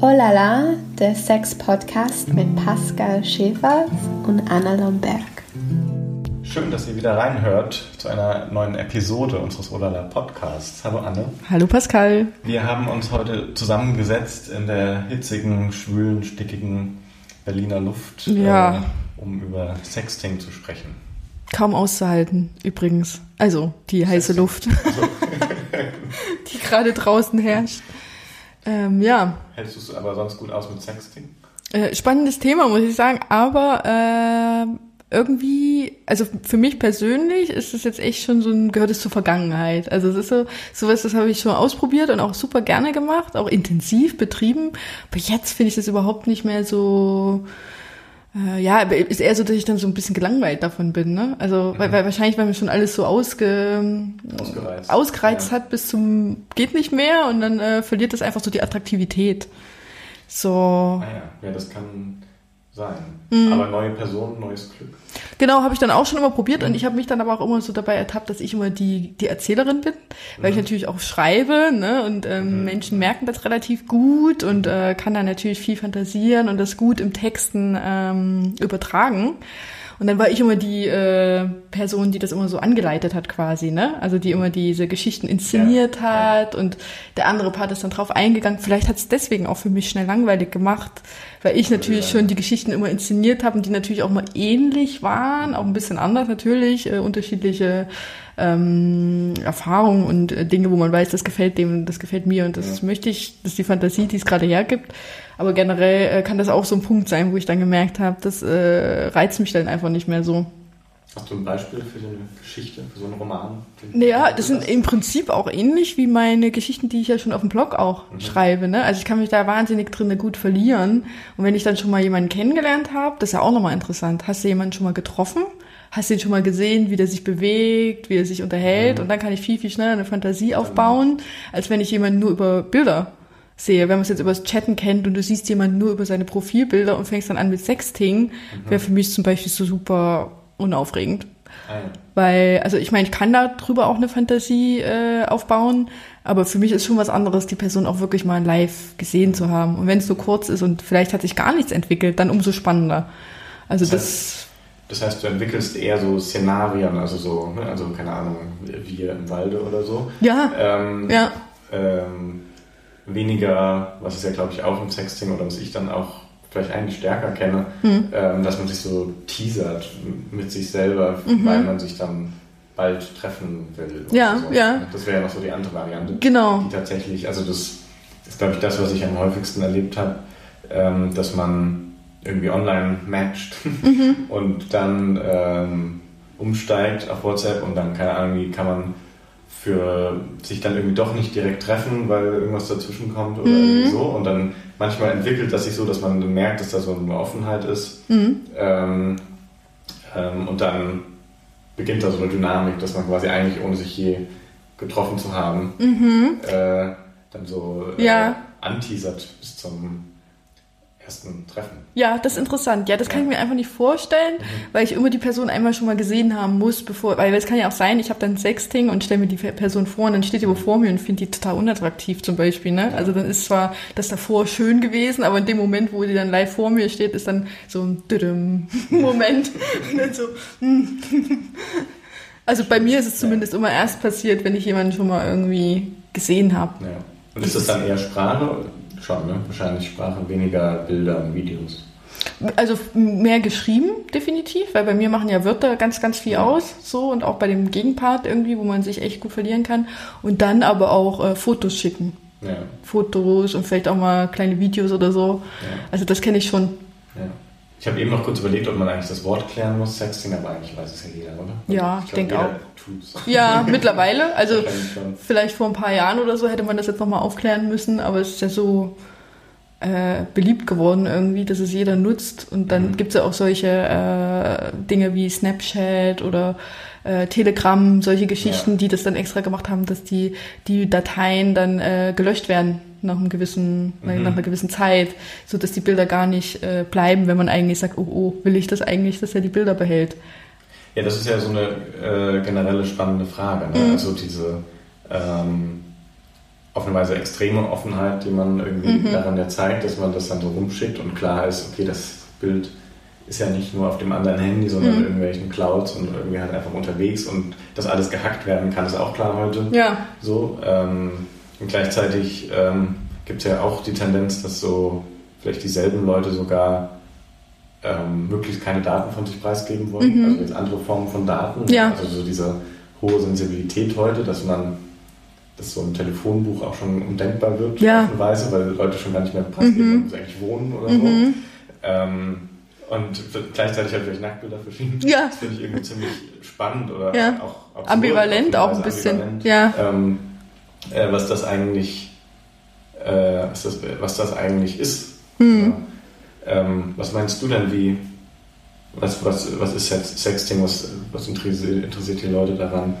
Oh la la, der Sex-Podcast mit Pascal Schäfer und Anna Lomberg. Schön, dass ihr wieder reinhört zu einer neuen Episode unseres Olala Podcasts. Hallo Anne. Hallo Pascal. Wir haben uns heute zusammengesetzt in der hitzigen, schwülen, stickigen Berliner Luft, ja. äh, um über Sexting zu sprechen. Kaum auszuhalten, übrigens. Also die heiße Sexting. Luft, die gerade draußen herrscht. Ähm, ja, Hältst du es aber sonst gut aus mit Sexting? äh, spannendes Thema, muss ich sagen. Aber äh, irgendwie, also für mich persönlich ist es jetzt echt schon so ein, gehört es zur Vergangenheit. Also es ist so, sowas, das habe ich schon ausprobiert und auch super gerne gemacht, auch intensiv betrieben. Aber jetzt finde ich das überhaupt nicht mehr so. Äh, ja, aber ist eher so, dass ich dann so ein bisschen gelangweilt davon bin, ne? Also, weil, weil wahrscheinlich, weil mir schon alles so ausge, Ausgereizt. ausgereizt Ja. hat bis zum geht nicht mehr und dann äh, verliert das einfach so die Attraktivität. So, Ah ja, ja, das kann sein. Mhm. Aber neue Person, neues Glück. genau, habe ich dann auch schon immer probiert und ich habe mich dann aber auch immer so dabei ertappt, dass ich immer die, die Erzählerin bin, weil ich natürlich auch schreibe, ne? Und ähm, Menschen merken das relativ gut und äh, kann dann natürlich viel fantasieren und das gut im Texten ähm, übertragen. Und dann war ich immer die äh, Person, die das immer so angeleitet hat quasi, ne? Also die immer diese Geschichten inszeniert Ja. hat und der andere Part ist dann drauf eingegangen. Vielleicht hat es deswegen auch für mich schnell langweilig gemacht, weil ich natürlich Ja. schon die Geschichten immer inszeniert habe und die natürlich auch mal ähnlich waren, auch ein bisschen anders natürlich, äh, unterschiedliche ähm, Erfahrungen und äh, Dinge, wo man weiß, das gefällt dem, das gefällt mir und das Ja. möchte ich, das ist die Fantasie, die es gerade hergibt. Aber generell äh, kann das auch so ein Punkt sein, wo ich dann gemerkt habe, das äh, reizt mich dann einfach nicht mehr so. Hast du ein Beispiel für so eine Geschichte, für so einen Roman? Naja, das sind im Prinzip auch ähnlich wie meine Geschichten, die ich ja schon auf dem Blog auch schreibe. Ne? Also ich kann mich da wahnsinnig drin gut verlieren. Und wenn ich dann schon mal jemanden kennengelernt habe, das ist ja auch nochmal interessant. Hast du jemanden schon mal getroffen? Hast du ihn schon mal gesehen, wie der sich bewegt, wie er sich unterhält? Und dann kann ich viel, viel schneller eine Fantasie aufbauen, als wenn ich jemanden nur über Bilder sehe. Wenn man es jetzt über das Chatten kennt und du siehst jemanden nur über seine Profilbilder und fängst dann an mit Sexting, wäre für mich zum Beispiel so super unaufregend. Ja. Weil, also ich meine, ich kann da drüber auch eine Fantasie äh, aufbauen, aber für mich ist schon was anderes, die Person auch wirklich mal live gesehen zu haben. Und wenn es so kurz ist und vielleicht hat sich gar nichts entwickelt, dann umso spannender. Also Das das, heißt, du entwickelst eher so Szenarien, also so, ne, also keine Ahnung, wir im Walde oder so. ja, Ähm, ja, ähm, weniger, was es ja glaube ich auch im Sexting oder was ich dann auch vielleicht eigentlich stärker kenne, Hm. ähm, dass man sich so teasert mit sich selber, weil man sich dann bald treffen will. Mhm. Ja, so. ja. Das wäre ja noch so die andere Variante. genau. Die tatsächlich, also das ist glaube ich das, was ich am häufigsten erlebt habe, ähm, dass man irgendwie online matcht Mhm. und dann ähm, umsteigt auf WhatsApp und dann, keine Ahnung, wie kann man für sich dann irgendwie doch nicht direkt treffen, weil irgendwas dazwischen kommt oder Mhm. so. Und dann manchmal entwickelt das sich so, dass man merkt, dass da so eine Offenheit ist. Mhm. Ähm, ähm, und dann beginnt da so eine Dynamik, dass man quasi eigentlich, ohne sich je getroffen zu haben, äh, dann so äh, Mhm. Ja. anteasert bis zum ersten Treffen. Ja, das ist interessant. Ja, das kann ich mir einfach nicht vorstellen, weil ich immer die Person einmal schon mal gesehen haben muss, bevor, weil es kann ja auch sein, ich habe dann Sexting und stelle mir die Person vor und dann steht die vor mir und finde die total unattraktiv zum Beispiel. Ne? Also dann ist zwar das davor schön gewesen, aber in dem Moment, wo die dann live vor mir steht, ist dann so ein Düdüm Moment. Und dann so, hm. Also bei mir ist es zumindest immer erst passiert, wenn ich jemanden schon mal irgendwie gesehen habe. Ja. Und ist das dann eher Sprache? Schon, ne? Wahrscheinlich Sprache, weniger Bilder und Videos. Also mehr geschrieben, definitiv, weil bei mir machen ja Wörter ganz, ganz viel Ja. aus, so und auch bei dem Gegenpart irgendwie, wo man sich echt gut verlieren kann. Und dann aber auch äh, Fotos schicken. Ja, Fotos und vielleicht auch mal kleine Videos oder so. ja, Also das kenne ich schon. ja. Ich habe eben noch kurz überlegt, ob man eigentlich das Wort klären muss, Sexting, aber eigentlich weiß es ja jeder, oder? Ja, ich glaub, denk jeder auch. tut's. Ja, mittlerweile. Also vielleicht vor ein paar Jahren oder so hätte man das jetzt nochmal aufklären müssen, aber es ist ja so äh, beliebt geworden irgendwie, dass es jeder nutzt. Und dann Mhm. gibt's ja auch solche äh, Dinge wie Snapchat oder äh, Telegram, solche Geschichten, Ja. die das dann extra gemacht haben, dass die, die Dateien dann äh, gelöscht werden nach einem gewissen, Mhm. nach einer gewissen Zeit, so dass die Bilder gar nicht äh, bleiben, wenn man eigentlich sagt, oh, oh, will ich das eigentlich, dass er die Bilder behält? Ja, das ist ja so eine äh, generelle spannende Frage. Ne? Mhm. Also diese, ähm, auf eine Weise extreme Offenheit, die man irgendwie mhm. daran ja zeigt, dass man das dann so rumschickt und klar ist, okay, das Bild ist ja nicht nur auf dem anderen Handy, sondern mhm. in irgendwelchen Clouds und irgendwie halt einfach unterwegs und dass alles gehackt werden kann, ist auch klar heute. Ja. So. Ähm, und gleichzeitig ähm, gibt es ja auch die Tendenz, dass so vielleicht dieselben Leute sogar ähm, möglichst keine Daten von sich preisgeben wollen. Mhm. Also jetzt andere Formen von Daten. Ja. Also so diese hohe Sensibilität heute, dass man dass so ein Telefonbuch auch schon undenkbar wird ja. auf eine Weise, weil Leute schon gar nicht mehr preisgeben, mhm. wo sie eigentlich wohnen oder mhm. so. Ähm, und gleichzeitig halt vielleicht Nacktbilder verschieden. Ja. Das finde ich irgendwie ziemlich spannend oder ja. auch absurd, ambivalent auch ein bisschen. Ja. Ähm, äh, was das eigentlich, äh, was, das, was das eigentlich ist. Mhm. Ähm, was meinst du denn, wie, was, was, was ist jetzt Sexting, was, was interessiert, interessiert die Leute daran?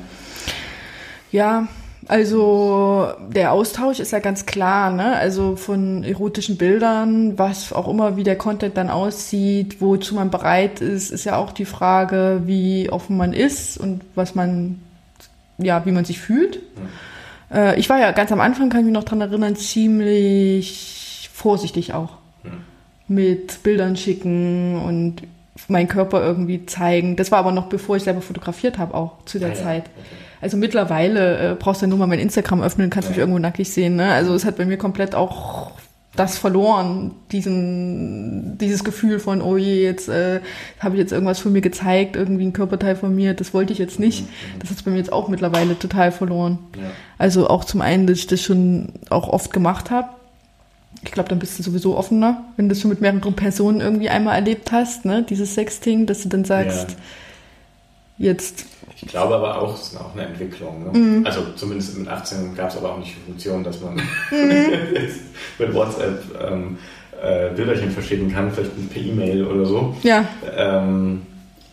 Ja, also der Austausch ist ja ganz klar, ne? Also von erotischen Bildern, was auch immer, wie der Content dann aussieht, wozu man bereit ist, ist ja auch die Frage, wie offen man ist und was man, ja, wie man sich fühlt. Mhm. Äh, ich war ja ganz am Anfang, kann ich mich noch dran erinnern, ziemlich vorsichtig auch. Mhm. Mit Bildern schicken und meinen Körper irgendwie zeigen. Das war aber noch bevor ich selber fotografiert habe, auch zu der ah, Zeit. Ja. Okay. Also mittlerweile äh, brauchst du ja nur mal mein Instagram öffnen, kannst ja. mich irgendwo nackig sehen. Ne? Also es hat bei mir komplett auch das verloren, diesen, dieses Gefühl von, oh je, jetzt äh, habe ich jetzt irgendwas von mir gezeigt, irgendwie ein Körperteil von mir, das wollte ich jetzt nicht. Mhm. Das hat bei mir jetzt auch mittlerweile total verloren. Ja. Also auch zum einen, dass ich das schon auch oft gemacht habe. Ich glaube, dann bist du sowieso offener, wenn du das schon mit mehreren Personen irgendwie einmal erlebt hast, ne? dieses Sexting, dass du dann sagst, ja. jetzt ich glaube aber auch, es ist auch eine Entwicklung. Ne? Mhm. Also zumindest mit 18 gab es aber auch nicht die Funktion, dass man mhm. mit WhatsApp ähm, äh, Bilderchen verschicken kann, vielleicht per E-Mail oder so. Ja. Ähm,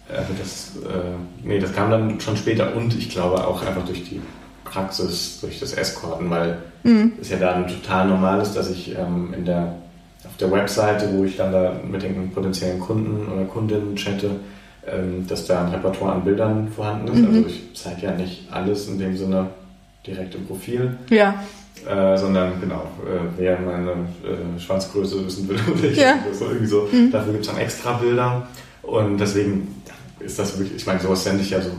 also das, äh, nee, das kam dann schon später und ich glaube auch einfach durch die Praxis, durch das Escorten, weil mhm. es ja dann total normal ist, dass ich ähm, in der, auf der Webseite, wo ich dann da mit den potenziellen Kunden oder Kundinnen chatte, ähm, dass da ein Repertoire an Bildern vorhanden ist. Mhm. Also ich zeige ja nicht alles in dem Sinne direkt im Profil. Ja. Äh, sondern genau, äh, wer meine äh, Schwanzgröße wissen will oder ich, ja. so irgendwie so, mhm. dafür gibt es dann extra Bilder. Und deswegen ist das wirklich, ich meine, sowas sende ich ja so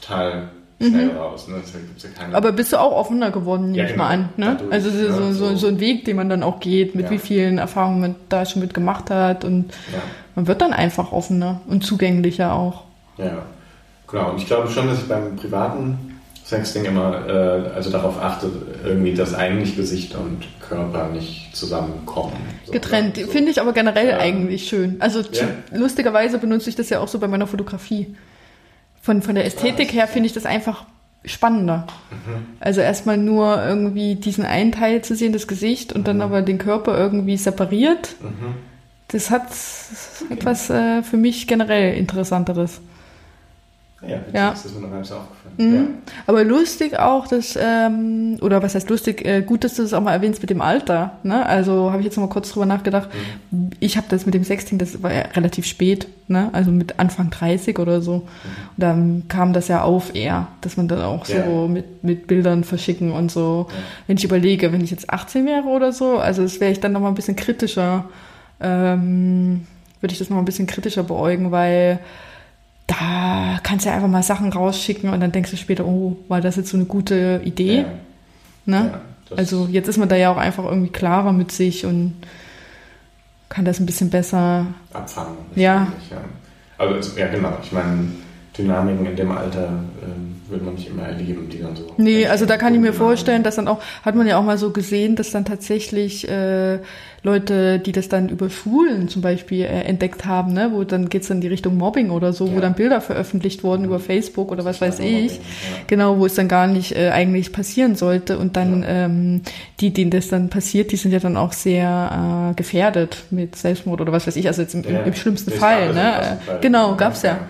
total schnell mhm. raus. Ne? Ja Aber bist du auch offener geworden, nehme ja, genau. ich mal an. Ne? Dadurch, also so, ja, so, so, ein Weg, den man dann auch geht, mit wie vielen Erfahrungen man da schon mit gemacht hat und man wird dann einfach offener und zugänglicher auch. Ja, genau. Und ich glaube schon, dass ich beim privaten Sexting immer äh, also darauf achte, irgendwie, dass eigentlich Gesicht und Körper nicht zusammenkommen. So, Getrennt. So. Finde ich aber generell ja. eigentlich schön. Also ja. lustigerweise benutze ich das ja auch so bei meiner Fotografie. Von, von der Ästhetik her finde ich das einfach spannender. Mhm. Also erstmal nur irgendwie diesen einen Teil zu sehen, das Gesicht, und mhm. dann aber den Körper irgendwie separiert. Mhm das hat etwas äh, für mich generell Interessanteres. Ja, ja. das ist mir noch gar nicht so aufgefallen. Mhm. Ja. Aber lustig auch, dass, ähm, oder was heißt lustig, äh, gut, dass du das auch mal erwähnst mit dem Alter. Ne? Also habe ich jetzt noch mal kurz drüber nachgedacht. Mhm. Ich habe das mit dem Sexting, das war ja relativ spät, ne? also mit Anfang 30 oder so. Mhm. Und dann kam das ja auf eher, dass man dann auch ja. so mit, mit Bildern verschicken und so. Ja. Wenn ich überlege, wenn ich jetzt 18 wäre oder so, also das wäre ich dann noch mal ein bisschen kritischer ähm, würde ich das noch ein bisschen kritischer beäugen, weil da kannst du ja einfach mal Sachen rausschicken und dann denkst du später, oh, war das jetzt so eine gute Idee? Ja. Ne? Ja, also jetzt ist man da ja auch einfach irgendwie klarer mit sich und kann das ein bisschen besser abfangen. Ja. ja. Also ja genau, ich meine, Dynamiken in dem Alter ähm, wird man nicht immer erleben, die dann so. Nee, also da kann ich mir vorstellen, dass dann auch, hat man ja auch mal so gesehen, dass dann tatsächlich äh, Leute, die das dann über Schulen zum Beispiel äh, entdeckt haben, ne, wo dann geht's dann in die Richtung Mobbing oder so, ja. wo dann Bilder veröffentlicht wurden über Facebook oder was weiß ich. Mobbing, ja. Genau, wo es dann gar nicht äh, eigentlich passieren sollte. Und dann ja. ähm, die, denen das dann passiert, die sind ja dann auch sehr äh, gefährdet mit Selbstmord oder was weiß ich, also jetzt im, im, im schlimmsten Fall. Ne? Fall. Genau, gab's ja.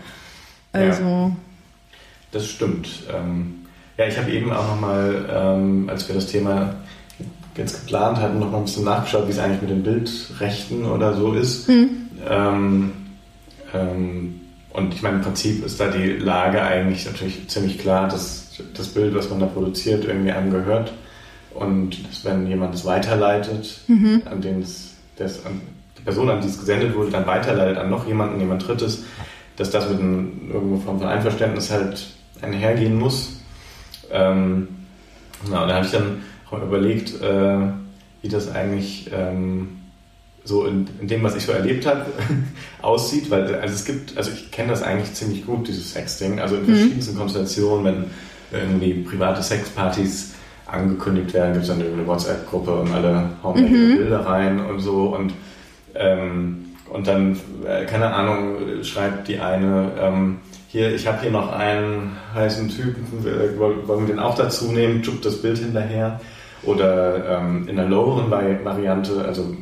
Also. Ja, das stimmt. Ähm, ja, ich habe eben auch nochmal, ähm, als wir das Thema jetzt geplant hatten, nochmal ein bisschen nachgeschaut, wie es eigentlich mit den Bildrechten oder so ist. Mhm. Ähm, ähm, und ich meine, im Prinzip ist da die Lage eigentlich natürlich ziemlich klar, dass das Bild, was man da produziert, irgendwie einem gehört. und wenn jemand es weiterleitet, an den es, das, an die Person, an die es gesendet wurde, dann weiterleitet an noch jemanden, jemand Drittes, dass das mit einem irgendwo Form von Einverständnis halt einhergehen muss. Ähm, na, und da habe ich dann auch überlegt, äh, wie das eigentlich ähm, so in, in, dem, was ich so erlebt habe, aussieht, weil also es gibt, also ich kenne das eigentlich ziemlich gut, dieses Sexting, also in mhm. verschiedensten Konstellationen, wenn irgendwie private Sexpartys angekündigt werden, gibt es dann eine WhatsApp-Gruppe und alle hauen mhm. ihre Bilder rein und so und ähm, und dann, äh, keine Ahnung, schreibt die eine, ähm, hier, ich habe hier noch einen heißen Typen, wollen wir den auch dazu nehmen, schubbt das Bild hinterher. Oder ähm, in der loweren Variante, also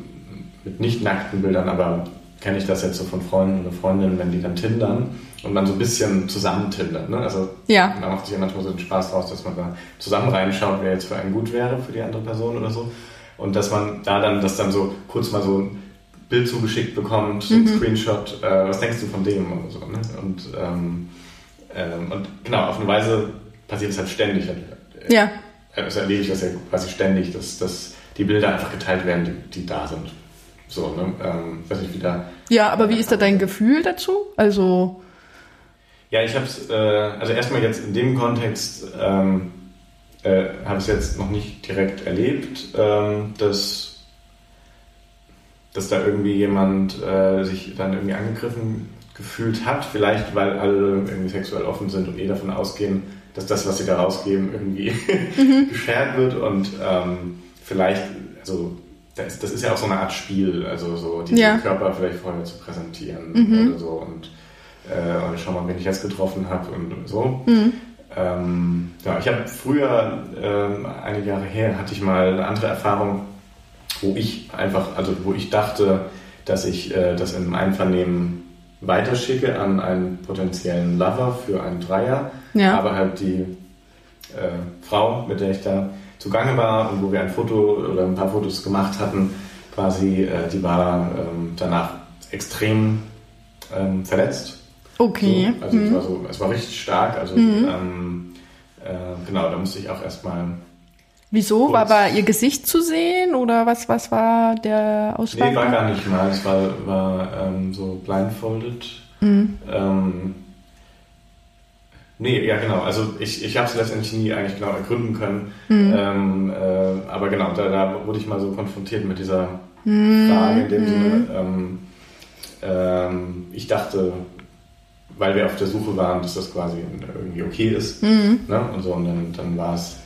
mit nicht nackten Bildern, aber kenne ich das jetzt so von Freunden oder Freundinnen, wenn die dann tindern und man so ein bisschen zusammen tindert. Ne? Also ja. da macht sich ja manchmal so den Spaß draus, dass man da zusammen reinschaut, wer jetzt für einen gut wäre, für die andere Person oder so. Und dass man da dann, das dann so kurz mal so ein Bild zugeschickt bekommt, mhm. ein Screenshot, äh, was denkst du von dem oder so. Ne? Und, ähm, ähm, und genau, auf eine Weise passiert es halt ständig. Ja. Also erlebe ich das ja quasi ständig, dass, dass die Bilder einfach geteilt werden, die, die da sind. So, ne? Ähm, weiß nicht, wieder. Ja, aber wie ist da dein Gefühl dazu? Also. Ja, ich habe es, äh, also erstmal jetzt in dem Kontext, ähm, äh, habe ich es jetzt noch nicht direkt erlebt, ähm, dass, dass da irgendwie jemand äh, sich dann irgendwie angegriffen gefühlt hat, vielleicht weil alle irgendwie sexuell offen sind und eh davon ausgehen, dass das, was sie da rausgeben, irgendwie mhm. geshared wird und ähm, vielleicht, also das, das, ist ja auch so eine Art Spiel, also so die ja. Körper vielleicht vorher zu präsentieren mhm. oder so und, äh, und schau mal, wen ich jetzt getroffen habe und so. Mhm. Ähm, ja, ich habe früher, ähm, einige Jahre her, hatte ich mal eine andere Erfahrung, wo ich einfach, also wo ich dachte, dass ich äh, das in Einvernehmen weiterschicke an einen potenziellen Lover für einen Dreier, ja. aber halt die äh, Frau, mit der ich da zugange war und wo wir ein Foto oder ein paar Fotos gemacht hatten, quasi, äh, die war ähm, danach extrem ähm, verletzt. Okay. So, also mhm. es, war so, es war richtig stark. Also mhm. ähm, äh, genau, da musste ich auch erstmal. Wieso? War, war ihr Gesicht zu sehen oder was, was war der Ausschlag? Nee, war gar nicht mal. Es war, war ähm, so blindfolded. Mhm. Ähm, Nee, ja genau. Also ich, ich habe es letztendlich nie eigentlich genau ergründen können. Mhm. Ähm, äh, aber genau, da, da, wurde ich mal so konfrontiert mit dieser mhm. Frage in dem Sinne. Mhm. Ähm, ähm, ich dachte, weil wir auf der Suche waren, dass das quasi irgendwie okay ist. Mhm. Ne? Und so, und dann, dann war es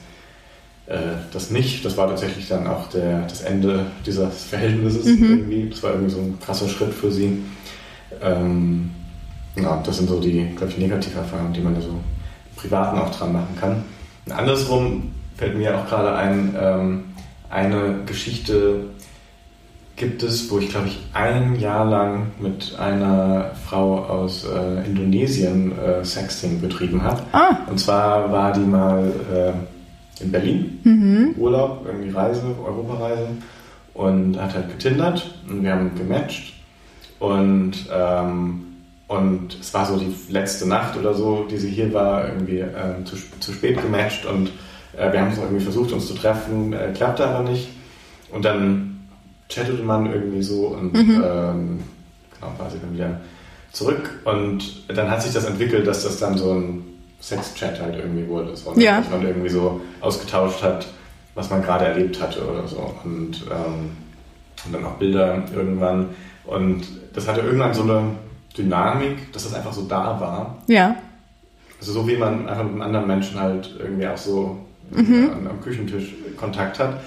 das nicht. Das war tatsächlich dann auch der, das Ende dieses Verhältnisses mhm. irgendwie. Das war irgendwie so ein krasser Schritt für sie. Ähm, ja, das sind so die, glaube ich, Negativerfahrungen, die man da so im Privaten auch dran machen kann. Und andersrum fällt mir auch gerade ein, ähm, eine Geschichte gibt es, wo ich, glaube ich, ein Jahr lang mit einer Frau aus äh, Indonesien äh, Sexting betrieben habe. Ah. Und zwar war die mal äh, in Berlin, mhm. Urlaub, irgendwie Reise, Europareise und hat halt getindert und wir haben gematcht und ähm, und es war so die letzte Nacht oder so, die sie hier war, irgendwie ähm, zu, zu spät gematcht und äh, wir haben es irgendwie versucht, uns zu treffen, äh, klappte aber nicht. Und dann chattete man irgendwie so und mhm. ähm, genau, war sie dann wieder zurück. Und dann hat sich das entwickelt, dass das dann so ein Sex-Chat halt irgendwie wurde. So, ja. Dass man irgendwie so ausgetauscht hat, was man gerade erlebt hatte oder so. Und, ähm, und dann auch Bilder irgendwann. Und das hatte irgendwann so eine Dynamik, dass das einfach so da war. Ja. Also so wie man einfach mit einem anderen Menschen halt irgendwie auch so mhm. am, am Küchentisch Kontakt hat,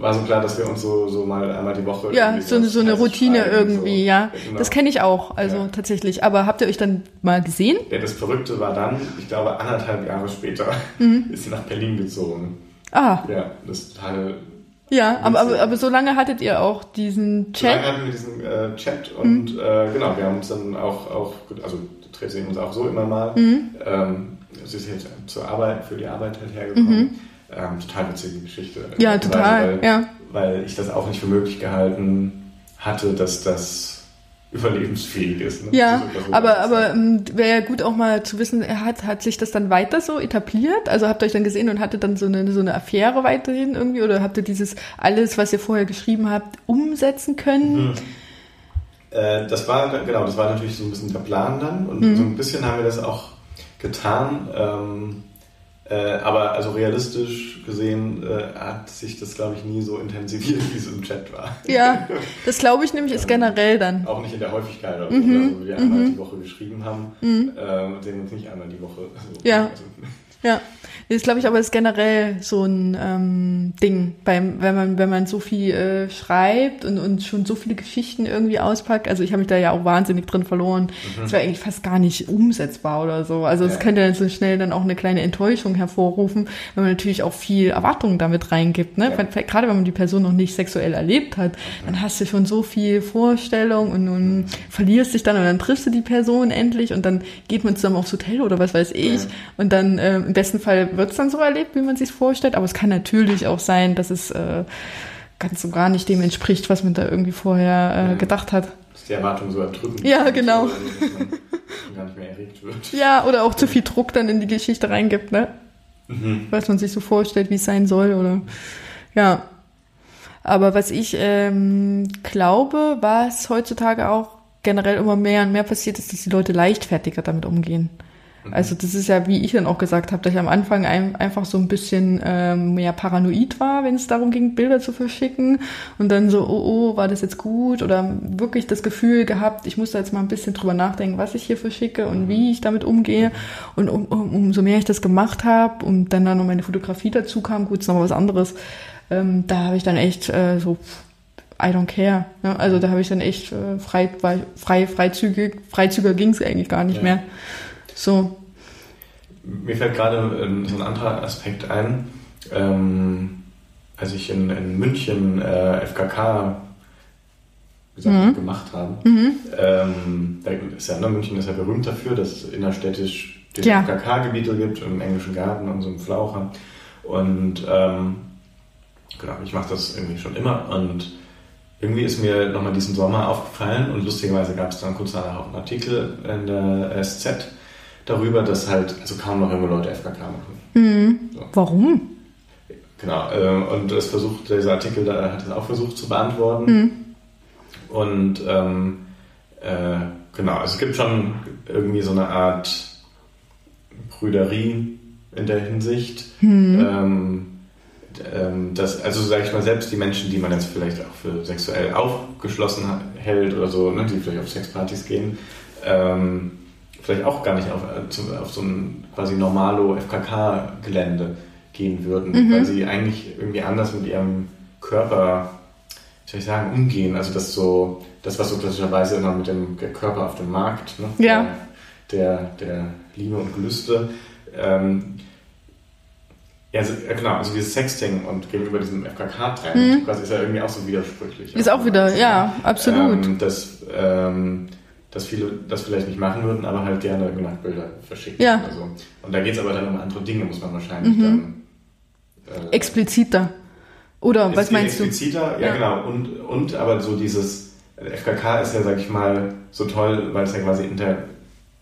war so klar, dass wir uns so, so mal einmal die Woche. Ja, so, so eine Routine irgendwie, so. ja. Genau. Das kenne ich auch, also ja. tatsächlich. Aber habt ihr euch dann mal gesehen? Ja, das Verrückte war dann, ich glaube, anderthalb Jahre später mhm. ist sie nach Berlin gezogen. Ah. Ja, das total ja, aber, aber, aber so lange hattet ihr auch diesen Chat? So lange hatten wir diesen äh, Chat und mhm. äh, genau, wir haben uns dann auch, auch also treffen uns auch so immer mal. Mhm. Ähm, sie ist jetzt zur Arbeit, für die Arbeit halt hergekommen. Ähm, total witzige Geschichte. Ja, total, weil, ja. Weil ich das auch nicht für möglich gehalten hatte, dass das überlebensfähig ist. Ne? Ja, aber, aber ähm, wäre ja gut auch mal zu wissen, hat, hat sich das dann weiter so etabliert? Also habt ihr euch dann gesehen und hattet dann so eine, so eine Affäre weiterhin irgendwie? Oder habt ihr dieses alles, was ihr vorher geschrieben habt, umsetzen können? Mhm. Äh, das war, genau, das war natürlich so ein bisschen der Plan dann und mhm. so ein bisschen haben wir das auch getan. Ähm, äh, aber also realistisch gesehen äh, hat sich das, glaube ich, nie so intensiviert, wie es im Chat war. Ja, das glaube ich nämlich ist generell dann. Auch nicht in der Häufigkeit, oder mhm. also wir einmal mhm. die Woche geschrieben haben, mhm. äh, sehen uns nicht einmal die Woche. Also, ja. Also, ja. Das glaube ich aber ist generell so ein ähm, Ding, beim, wenn man wenn man so viel äh, schreibt und, und schon so viele Geschichten irgendwie auspackt. Also ich habe mich da ja auch wahnsinnig drin verloren. Mhm. Das wäre eigentlich fast gar nicht umsetzbar oder so. Also es ja. könnte dann so schnell dann auch eine kleine Enttäuschung hervorrufen, wenn man natürlich auch viel Erwartungen damit reingibt. Ne? Ja. Gerade wenn man die Person noch nicht sexuell erlebt hat, mhm. dann hast du schon so viel Vorstellung und nun mhm. verlierst dich dann und dann triffst du die Person endlich und dann geht man zusammen aufs Hotel oder was weiß ich. Ja. Und dann äh, im besten Fall wird es dann so erlebt, wie man sich vorstellt, aber es kann natürlich auch sein, dass es äh, ganz und gar nicht dem entspricht, was man da irgendwie vorher äh, gedacht hat. Dass die Erwartung so erdrückend Ja, genau. So, dass man gar nicht mehr erregt wird. Ja, oder auch zu viel Druck dann in die Geschichte reingibt, ne? Mhm. Was man sich so vorstellt, wie es sein soll, oder ja. Aber was ich ähm, glaube, was heutzutage auch generell immer mehr und mehr passiert, ist, dass die Leute leichtfertiger damit umgehen. Mhm. Also das ist ja, wie ich dann auch gesagt habe, dass ich am Anfang ein, einfach so ein bisschen ähm, mehr paranoid war, wenn es darum ging, Bilder zu verschicken und dann so, oh, oh, war das jetzt gut oder wirklich das Gefühl gehabt, ich muss da jetzt mal ein bisschen drüber nachdenken, was ich hier verschicke und wie ich damit umgehe und um, um, umso mehr ich das gemacht habe und dann dann noch meine Fotografie dazu kam, gut, ist noch was anderes, ähm, da habe ich dann echt äh, so I don't care. Ne? Also da habe ich dann echt äh, frei, frei, freizügig, freizügiger ging es eigentlich gar nicht ja. mehr. So. Mir fällt gerade ähm, so ein anderer Aspekt ein. Ähm, als ich in, in München äh, FKK gesagt, mhm. gemacht habe, mhm. ähm, da ist ja, ne, München ist ja berühmt dafür, dass es innerstädtisch die ja. FKK-Gebiete gibt, im englischen Garten und so im Flaucher. Und ähm, genau, ich mache das irgendwie schon immer und irgendwie ist mir nochmal diesen Sommer aufgefallen und lustigerweise gab es dann kurz danach auch einen Artikel in der SZ, darüber, dass halt also kaum noch junge Leute FKK machen. Mhm. So. Warum? Genau, äh, und das versucht, dieser Artikel da hat es auch versucht zu beantworten. Mhm. Und ähm, äh, genau, also es gibt schon irgendwie so eine Art Brüderie in der Hinsicht. Mhm. Ähm, ähm, dass, also sage ich mal, selbst die Menschen, die man jetzt vielleicht auch für sexuell aufgeschlossen hält oder so, ne, die vielleicht auf Sexpartys gehen, ähm, vielleicht auch gar nicht auf, äh, auf so ein quasi normalo FKK-Gelände gehen würden, mhm. weil sie eigentlich irgendwie anders mit ihrem Körper, wie soll ich sagen, umgehen. Also das so, das was so klassischerweise immer mit dem Körper auf dem Markt, ne? ja. der, der, der Liebe und Gelüste. Ähm, ja, also, genau, also dieses Sexting und gegenüber diesem FKK-Trend, mhm. quasi ist ja irgendwie auch so widersprüchlich. Ist auch wieder, ja, absolut. Ähm, das, ähm, dass viele das vielleicht nicht machen würden, aber halt gerne Nacktbilder verschicken. Ja. Also. Und da geht es aber dann um andere Dinge, muss man wahrscheinlich mhm. dann. Äh, expliziter. Oder was meinst expliziter, du? Expliziter, ja, ja, genau. Und, und aber so dieses FKK ist ja, sag ich mal, so toll, weil es ja quasi inter,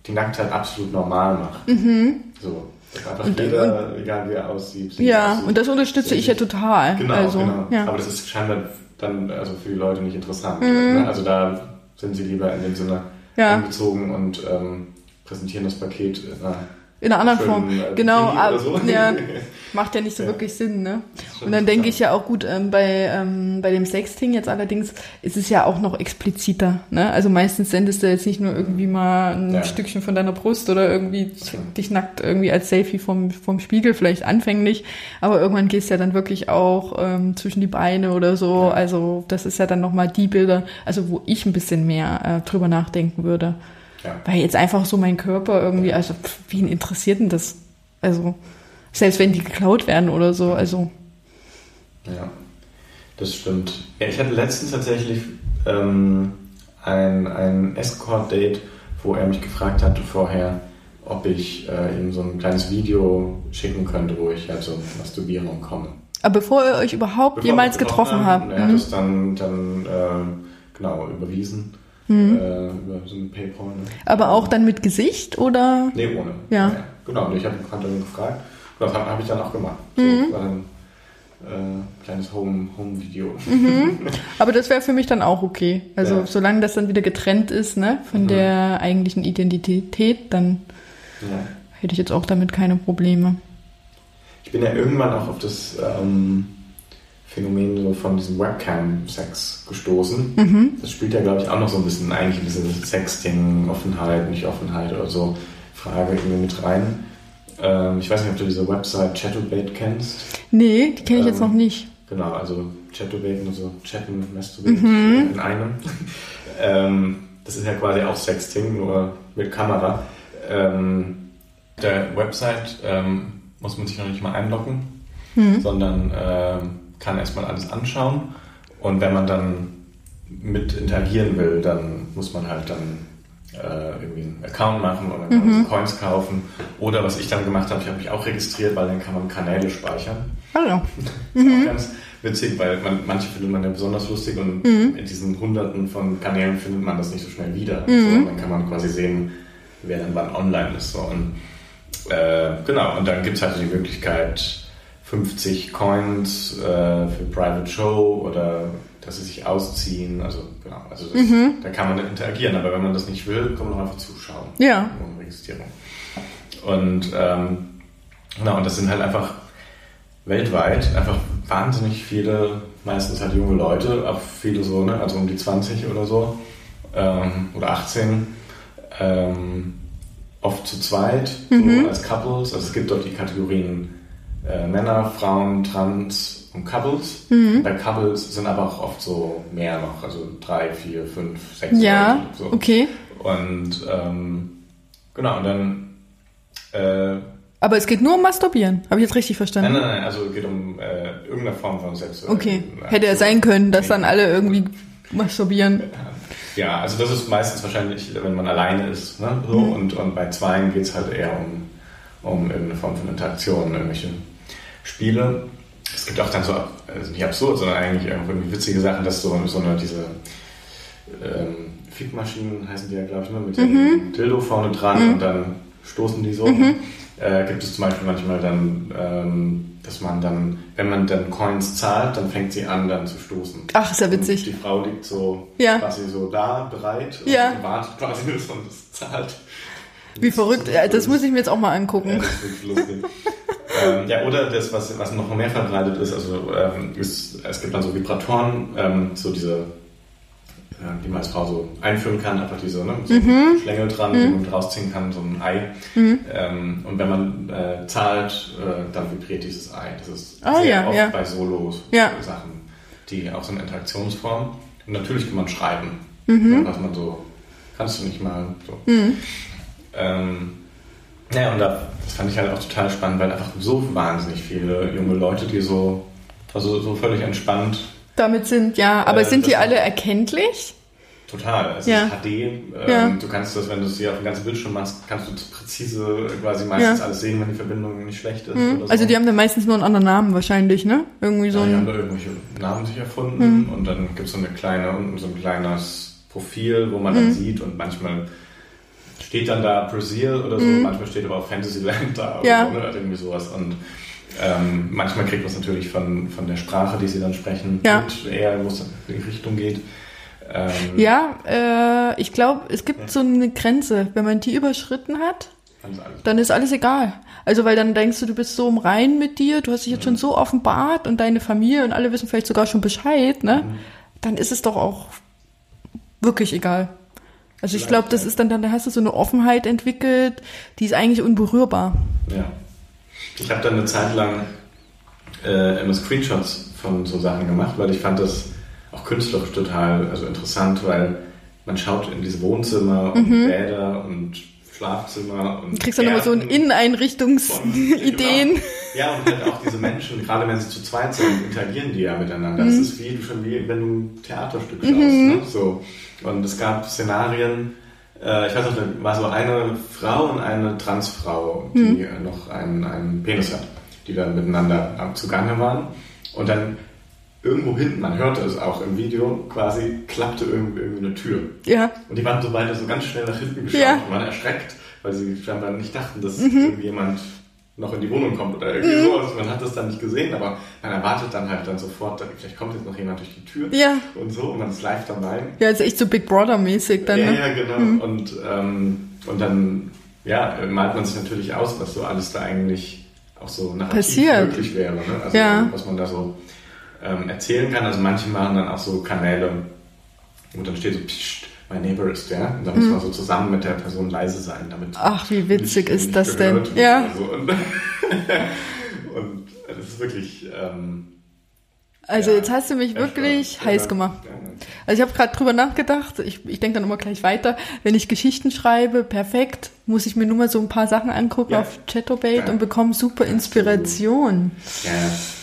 die Nacktheit absolut normal macht. Mhm. So. Einfach und, jeder, und, egal wie er aussieht. Ja, aussieht. und das unterstütze ich ja total. Genau, also, genau. Ja. Aber das ist scheinbar dann also für die Leute nicht interessant. Mhm. Also da sind sie lieber in dem Sinne ja. angezogen und ähm, präsentieren das Paket in einer, in einer anderen Form. Genau, ab, so. ja, macht ja nicht so ja. wirklich Sinn. Ne? Und dann denke ich ja auch gut, ähm, bei, ähm, bei dem Sexting jetzt allerdings ist es ja auch noch expliziter. Ne? Also meistens sendest du jetzt nicht nur irgendwie mal ein ja. Stückchen von deiner Brust oder irgendwie dich nackt irgendwie als Selfie vom, vom Spiegel, vielleicht anfänglich, aber irgendwann gehst du ja dann wirklich auch ähm, zwischen die Beine oder so. Also das ist ja dann nochmal die Bilder, also wo ich ein bisschen mehr äh, drüber nachdenken würde. Ja. Weil jetzt einfach so mein Körper irgendwie, also pff, wen interessiert denn das? Also selbst wenn die geklaut werden oder so, also. Ja, das stimmt. Ja, ich hatte letztens tatsächlich ähm, ein, ein Escort-Date, wo er mich gefragt hatte vorher, ob ich äh, ihm so ein kleines Video schicken könnte, wo ich halt so Masturbierung komme. Aber bevor ihr euch überhaupt bevor jemals getroffen, getroffen habt. Er hat mhm. es dann, dann äh, genau überwiesen. Mhm. Äh, über so eine Paypal. Ne? Aber auch dann mit Gesicht oder? Nee, ohne. Ja. ja genau, ich habe ihn gefragt. Das habe hab ich dann auch gemacht. So, mhm. war dann, äh, kleines Home-Video. Home mhm. Aber das wäre für mich dann auch okay. Also ja. solange das dann wieder getrennt ist, ne, von mhm. der eigentlichen Identität, dann ja. hätte ich jetzt auch damit keine Probleme. Ich bin ja irgendwann auch auf das ähm, Phänomen so von diesem Webcam-Sex gestoßen. Mhm. Das spielt ja, glaube ich, auch noch so ein bisschen eigentlich diese Sexting, Offenheit, nicht Offenheit oder so Frage irgendwie mit rein. Ähm, ich weiß nicht, ob du diese Website Chatubate kennst. Nee, die kenne ich ähm, jetzt noch nicht. Genau, also Chatubate, nur so chatten, masturbate mhm. in einem. ähm, das ist ja quasi auch Sexting, nur mit Kamera. Ähm, der Website ähm, muss man sich noch nicht mal einloggen, mhm. sondern ähm, kann erstmal alles anschauen. Und wenn man dann mit interagieren will, dann muss man halt dann äh, irgendwie einen Account machen oder mhm. Coins kaufen. Oder was ich dann gemacht habe, ich habe mich auch registriert, weil dann kann man Kanäle speichern. Hallo. mhm. ganz witzig, weil man, manche findet man ja besonders lustig und mhm. in diesen hunderten von Kanälen findet man das nicht so schnell wieder. Mhm. So, dann kann man quasi sehen, wer dann wann online ist. So. Und äh, genau, und dann gibt es halt die Möglichkeit, 50 Coins äh, für Private Show oder dass sie sich ausziehen. Also genau, also das, mhm. da kann man interagieren, aber wenn man das nicht will, kann man auch einfach zuschauen. Ja. Ohne Registrierung. Und ähm, genau, und das sind halt einfach weltweit einfach wahnsinnig viele, meistens halt junge Leute, auch viele so, ne, also um die 20 oder so, ähm, oder 18, ähm, oft zu zweit, mhm. so als Couples. Also es gibt dort die Kategorien äh, Männer, Frauen, Trans und Couples. Mhm. Bei Couples sind aber auch oft so mehr noch, also drei, vier, fünf, sechs ja, Leute. So. okay. Und ähm, genau, und dann äh, aber es geht nur um Masturbieren. Habe ich jetzt richtig verstanden? Nein, nein, nein. Also es geht um äh, irgendeine Form von Sex. Okay. Hätte ja sein können, dass dann alle irgendwie masturbieren. Ja, also das ist meistens wahrscheinlich, wenn man alleine ist. Ne? So. Mhm. Und, und bei Zweien geht es halt eher um, um irgendeine Form von Interaktion, irgendwelche Spiele. Es gibt auch dann so, also nicht absurd, sondern eigentlich irgendwie witzige Sachen, dass so, so eine, diese ähm, Fickmaschinen heißen die ja, glaube ich, ne? mit mhm. dem Dildo vorne dran mhm. und dann stoßen die so. Mhm. Äh, gibt es zum Beispiel manchmal dann, ähm, dass man dann, wenn man dann Coins zahlt, dann fängt sie an, dann zu stoßen. Ach, ist ja witzig. Und die Frau liegt so ja. quasi so da, bereit ja. und wartet quasi, bis man das zahlt. Wie verrückt, das, das muss ich mir jetzt auch mal angucken. Ja, das ist wirklich lustig. Ähm, ja, oder das, was, was noch mehr verbreitet ist, also ähm, ist, es gibt dann so Vibratoren, ähm, so diese die man als Frau so einführen kann, einfach diese ne, so mhm. Schlängel dran, mhm. die man rausziehen kann, so ein Ei. Mhm. Ähm, und wenn man äh, zahlt, äh, dann vibriert dieses Ei. Das ist oh, sehr ja, oft ja. bei Solos ja. Sachen, die auch so eine Interaktionsform. Und natürlich kann man schreiben, mhm. was man so, kannst du nicht mal so. Mhm. Ähm, ja, und da, das fand ich halt auch total spannend, weil einfach so wahnsinnig viele junge Leute, die so, also so völlig entspannt damit sind, ja. Aber äh, sind die alle erkenntlich? Total. Es ja. ist HD. Ähm, ja. Du kannst das, wenn du es hier auf dem ganzen Bildschirm machst, kannst du präzise quasi meistens ja. alles sehen, wenn die Verbindung nicht schlecht ist. Mhm. So. Also die haben dann meistens nur einen anderen Namen wahrscheinlich, ne? Irgendwie so ja, die haben da irgendwelche Namen sich erfunden mhm. und dann gibt es so eine kleine, unten so ein kleines Profil, wo man dann mhm. sieht und manchmal steht dann da Brazil oder so, mhm. manchmal steht aber auch Fantasyland da ja. oder, irgendwie sowas und ähm, manchmal kriegt man es natürlich von, von der Sprache, die sie dann sprechen, ja. mit eher, wo es in die Richtung geht. Ähm, ja, äh, ich glaube, es gibt ja. so eine Grenze. Wenn man die überschritten hat, dann ist alles egal. Also, weil dann denkst du, du bist so im Rein mit dir, du hast dich jetzt mhm. schon so offenbart und deine Familie und alle wissen vielleicht sogar schon Bescheid, ne? Mhm. Dann ist es doch auch wirklich egal. Also ich glaube, das ist dann, dann hast du so eine Offenheit entwickelt, die ist eigentlich unberührbar. Ja. Ich habe dann eine Zeit lang äh, immer Screenshots von so Sachen gemacht, weil ich fand das auch künstlerisch total also interessant, weil man schaut in diese Wohnzimmer und mhm. Bäder und Schlafzimmer und. Du kriegst dann nochmal so Inneneinrichtungsideen. Genau. Ja, und halt auch diese Menschen, gerade wenn sie zu zweit sind, interagieren die ja miteinander. Mhm. Das ist wie schon wie wenn du ein Theaterstück schaust. Mhm. Ne? So. Und es gab Szenarien, äh, ich weiß noch, da war so eine Frau und eine Transfrau, die mhm. noch einen, einen Penis hat, die dann miteinander zugange waren. Und dann irgendwo hinten, man hörte es auch im Video, quasi klappte irgendwie, irgendwie eine Tür. Ja. Und die waren so beide so ganz schnell nach hinten geschaut Ja. und waren erschreckt, weil sie scheinbar nicht dachten, dass irgendjemand noch in die Wohnung kommt oder irgendwie so. Also man hat das dann nicht gesehen, aber man erwartet dann halt dann sofort, vielleicht kommt jetzt noch jemand durch die Tür Ja. und so und man ist live dabei. Ja, ist echt so Big Brother-mäßig dann. Ja, ne? ja, genau. Und, ähm, und dann ja, malt man sich natürlich aus, was so alles da eigentlich auch so Passiert. möglich wäre. Ne? Also Ja. was man da so ähm, erzählen kann. Also manche machen dann auch so Kanäle, wo dann steht so, Psst, my neighbor is there. Und dann muss man so zusammen mit der Person leise sein, damit Mhm. Ach, wie witzig nicht- ist nicht das denn? Ja. oder So. Und, und das ist wirklich... Ähm, Also ja, jetzt hast du mich wirklich heiß gemacht. ja. Also ich habe gerade drüber nachgedacht, ich, ich denke dann immer gleich weiter, wenn ich Geschichten schreibe, perfekt, muss ich mir nur mal so ein paar Sachen angucken Ja. auf Chatobait Ja. und bekomme super Inspiration. Ja,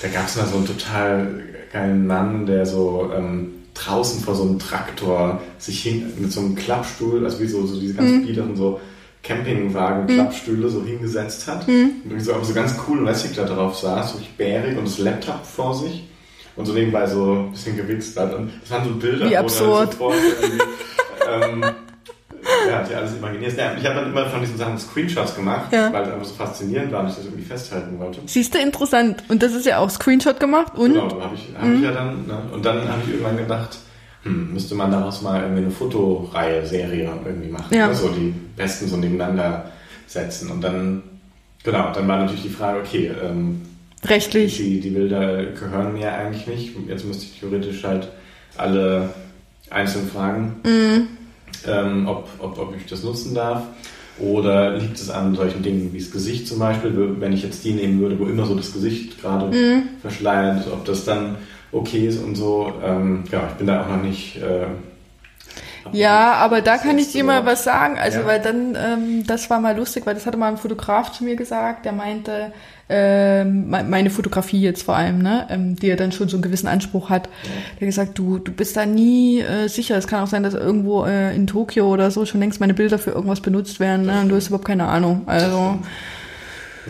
da gab es mal so einen total geilen Mann, der so ähm, draußen vor so einem Traktor sich hin, mit so einem Klappstuhl, also wie so, so diese ganz Mhm. biederen so Campingwagen-Klappstühle so hingesetzt hat. Mhm. Und irgendwie so, aber so ganz cool lässig da drauf saß, so richtig bärig und das Laptop vor sich. Und so nebenbei so ein bisschen gewichst hat. Und das waren so Bilder, Wie wo dann absurd. irgendwie, ähm, ja, hat ja alles imaginiert. Ja, ich habe dann immer von diesen Sachen Screenshots gemacht, Ja. weil es einfach so faszinierend war und ich das irgendwie festhalten wollte. Siehst du, interessant. Und das ist ja auch Screenshot gemacht und Genau, habe ich, hab ich ja dann. Ne? Und dann habe ich irgendwann gedacht, hm, müsste man daraus mal irgendwie eine Fotoreihe, Serie irgendwie machen. Ja. Ne? So die besten so nebeneinander setzen. Und dann, genau, dann war natürlich die Frage, okay, ähm, rechtlich. die, die Bilder gehören mir eigentlich nicht. Jetzt müsste ich theoretisch halt alle einzeln fragen, Mhm. ähm, ob, ob, ob ich das nutzen darf. Oder liegt es an solchen Dingen wie das Gesicht zum Beispiel, wenn ich jetzt die nehmen würde, wo immer so das Gesicht gerade Mhm. verschleiert, ob das dann okay ist und so. Ähm, ja, ich bin da auch noch nicht. Äh, Ja, aber da kann ich dir mal was sagen. Also, Ja. weil dann, ähm, das war mal lustig, weil das hatte mal ein Fotograf zu mir gesagt, der meinte, ähm, me- meine Fotografie jetzt vor allem, ne, ähm, die ja dann schon so einen gewissen Anspruch hat, der hat gesagt, du, du bist da nie äh, sicher. Es kann auch sein, dass irgendwo äh, in Tokio oder so schon längst meine Bilder für irgendwas benutzt werden, ne, und du hast überhaupt keine Ahnung. Also,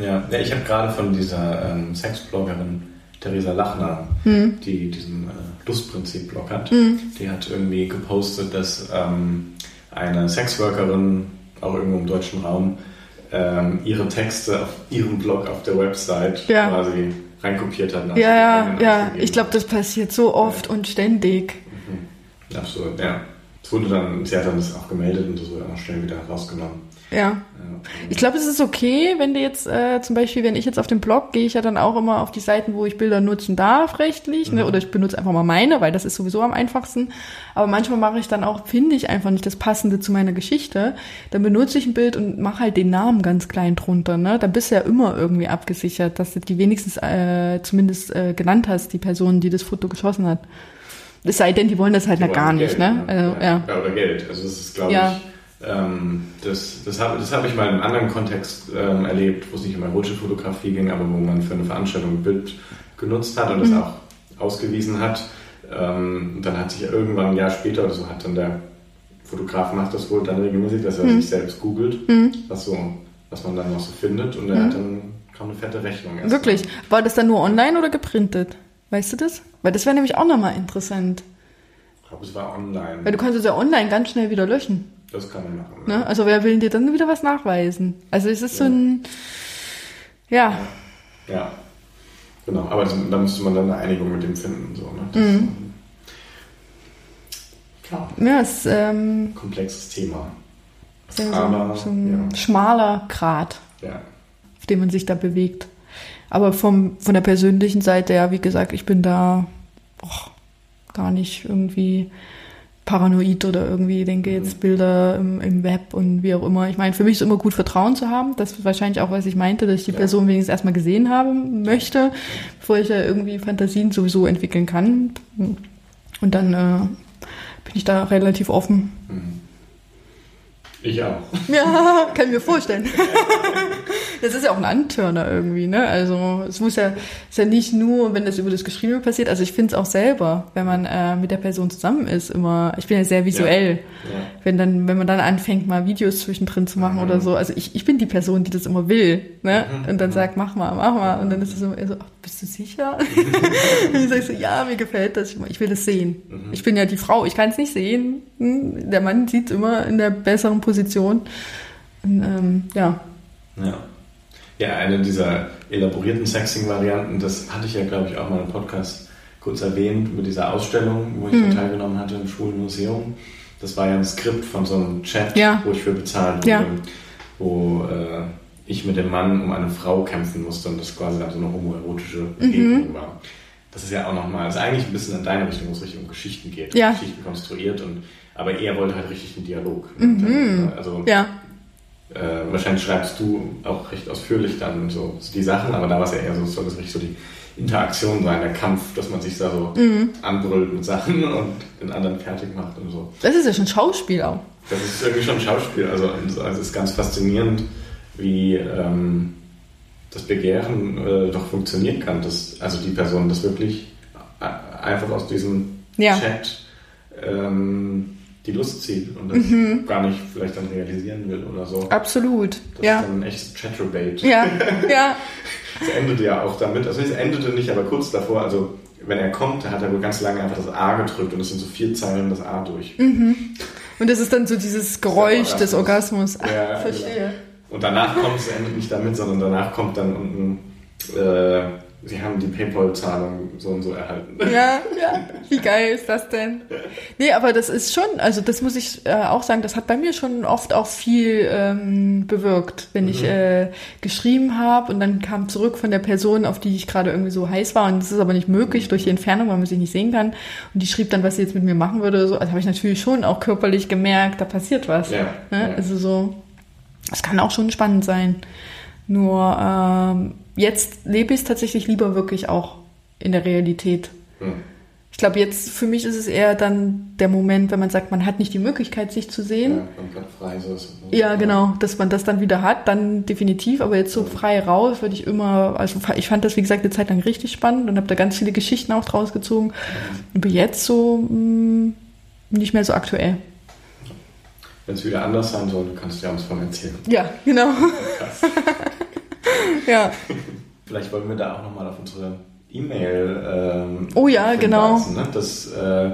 Ja, ja ich habe gerade von dieser ähm, Sexbloggerin Theresa Lachner, hm, die diesen äh, Lustprinzip-Blog hat, die hat irgendwie gepostet, dass ähm, eine Sexworkerin, auch irgendwo im deutschen Raum, ähm, ihre Texte auf ihrem Blog auf der Website Ja. quasi reinkopiert hat. ja, ja, ja, ich glaube, das passiert so oft und ständig. Absolut, ja. Es wurde dann, sie hat dann das auch gemeldet und das wurde dann auch schnell wieder rausgenommen. Ja. Ja. Ich glaube, es ist okay, wenn du jetzt äh, zum Beispiel, wenn ich jetzt auf den Blog gehe, ich ja dann auch immer auf die Seiten, wo ich Bilder nutzen darf, rechtlich, ne? oder ich benutze einfach mal meine, weil das ist sowieso am einfachsten. Aber manchmal mache ich dann auch, finde ich einfach nicht das Passende zu meiner Geschichte. Dann benutze ich ein Bild und mache halt den Namen ganz klein drunter. Ne? Dann bist du ja immer irgendwie abgesichert, dass du die wenigstens äh, zumindest äh, genannt hast, die Person, die das Foto geschossen hat. Es sei denn, die wollen das halt Die na gar nicht, Geld, ne? Also, ja. ja. Oder Geld. Also das ist, glaube Ja. ich, ähm, das, das habe das hab ich mal in einem anderen Kontext ähm, erlebt, wo es nicht um erotische Fotografie ging, aber wo man für eine Veranstaltung ein Bild genutzt hat und Mhm. das auch ausgewiesen hat. Ähm, und dann hat sich irgendwann ein Jahr später oder so, hat dann der Fotograf macht das wohl dann regelmäßig, dass er Mhm. sich selbst googelt, was, so, was man dann noch so findet und er hat dann kam eine fette Rechnung. erst Mhm. Wirklich. War das dann nur online oder geprintet? Weißt du das? Weil das wäre nämlich auch nochmal interessant. Ich glaube, es war online. Weil du kannst es ja online ganz schnell wieder löschen. Das kann man machen. Ne? Also wer will dir dann wieder was nachweisen? Also es ist so ein, ja, Ja, genau. Aber das, da müsste man dann eine Einigung mit dem finden. So, ne? Das Mhm. klar, ja, es ist ähm, komplexes Thema. so, so, Aber, so ein ja. schmaler Grat, Ja. auf dem man sich da bewegt. Aber vom, von der persönlichen Seite, ja, wie gesagt, ich bin da och, gar nicht irgendwie paranoid oder irgendwie denke jetzt Bilder im, im Web und wie auch immer. Ich meine, für mich ist immer gut Vertrauen zu haben. Das ist wahrscheinlich auch, was ich meinte, dass ich die Ja. Person wenigstens erstmal gesehen haben möchte, bevor ich ja irgendwie Fantasien sowieso entwickeln kann. Und dann äh, bin ich da relativ offen. Mhm. Ich auch. Ja, kann ich mir vorstellen. Das ist ja auch ein Antörner irgendwie, ne? Also es muss ja, ist ja nicht nur, wenn das über das Geschriebene passiert. Also ich finde es auch selber, wenn man äh, mit der Person zusammen ist, immer. Ich bin ja sehr visuell. Ja. Ja. Wenn dann, wenn man dann anfängt, mal Videos zwischendrin zu machen mhm. oder so. Also ich, ich bin die Person, die das immer will, ne? Mhm. Und dann sagt, mach mal, mach mal. Und dann ist es immer so, ach, bist du sicher? und ich sage so, ja, mir gefällt das. Ich will das sehen. Mhm. Ich bin ja die Frau, ich kann es nicht sehen. Hm? Der Mann sieht immer in der besseren Position. Und, ähm, ja. Ja. Ja, eine dieser elaborierten Sexing-Varianten, das hatte ich ja, glaube ich, auch mal im Podcast kurz erwähnt, mit dieser Ausstellung, wo ich mhm. teilgenommen hatte im Schwulenmuseum. Das war ja ein Skript von so einem Chat, ja. wo ich für bezahlt wurde, ja. wo äh, ich mit dem Mann um eine Frau kämpfen musste und das quasi dann so eine homoerotische Begegnung mhm. war. Das ist ja auch nochmal, ist eigentlich ein bisschen in deine Richtung, wo es richtig um Geschichten geht, ja. Geschichten konstruiert und aber er wollte halt richtig einen Dialog. Mhm. Also ja. Äh, wahrscheinlich schreibst du auch recht ausführlich dann so, so die Sachen, aber da war es ja eher so, soll das richtig so die Interaktion sein, der Kampf, dass man sich da so mhm. anbrüllt mit Sachen und den anderen fertig macht und so. Das ist ja schon Schauspiel auch. Das ist irgendwie schon Schauspiel. Also, also es ist ganz faszinierend, wie ähm, das Begehren äh, doch funktionieren kann. Dass, also die Person das wirklich einfach aus diesem ja. Chat ähm, die Lust zieht und das mhm. gar nicht vielleicht dann realisieren will oder so. Absolut. Das ja. ist dann ein echtes Chatterbait. Ja, ja. Es endete ja auch damit, also es endete nicht, aber kurz davor, also wenn er kommt, hat er wohl ganz lange einfach das A gedrückt und es sind so vier Zeilen das A durch. Mhm. Und das ist dann so dieses Geräusch des Orgasmus. Ach, ja, verstehe. Genau. Und danach kommt es endet nicht damit, sondern danach kommt dann unten äh, Sie haben die PayPal-Zahlung so und so erhalten. Ja, ja. Wie geil ist das denn? Nee, aber das ist schon, also das muss ich äh, auch sagen, das hat bei mir schon oft auch viel ähm, bewirkt, wenn mhm. ich äh, geschrieben habe und dann kam zurück von der Person, auf die ich gerade irgendwie so heiß war und das ist aber nicht möglich durch die Entfernung, weil man sich nicht sehen kann und die schrieb dann, was sie jetzt mit mir machen würde. So, also habe ich natürlich schon auch körperlich gemerkt, da passiert was. Ja, ne? ja. Also so, das kann auch schon spannend sein. Nur ähm, jetzt lebe ich es tatsächlich lieber wirklich auch in der Realität. Hm. Ich glaube, jetzt für mich ist es eher dann der Moment, wenn man sagt, man hat nicht die Möglichkeit, sich zu sehen. Ja, man kann frei so ist. Ja, genau, dass man das dann wieder hat, dann definitiv. Aber jetzt so ja. frei raus würde ich immer, also ich fand das, wie gesagt, eine Zeit lang richtig spannend und habe da ganz viele Geschichten auch draus gezogen. Und bin jetzt so mh, hm, nicht mehr so aktuell. Wenn es wieder anders sein soll, kannst du ja uns von erzählen. Ja, genau. Krass. ja. Vielleicht wollen wir da auch nochmal auf unsere E-Mail. Ähm, oh ja, genau. ne? Dass äh,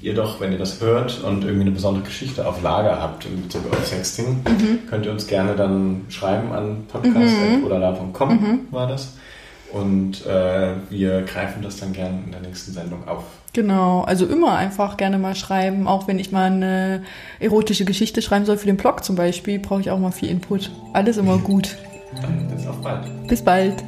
ihr doch, wenn ihr das hört und irgendwie eine besondere Geschichte auf Lager habt in Bezug auf Sexting, mhm. könnt ihr uns gerne dann schreiben an podcast.odala.com mhm. war das. Und äh, wir greifen das dann gerne in der nächsten Sendung auf. Genau, also immer einfach gerne mal schreiben. Auch wenn ich mal eine erotische Geschichte schreiben soll für den Blog zum Beispiel, brauche ich auch mal viel Input. Alles immer gut. Dann bis auf bald. Bis bald.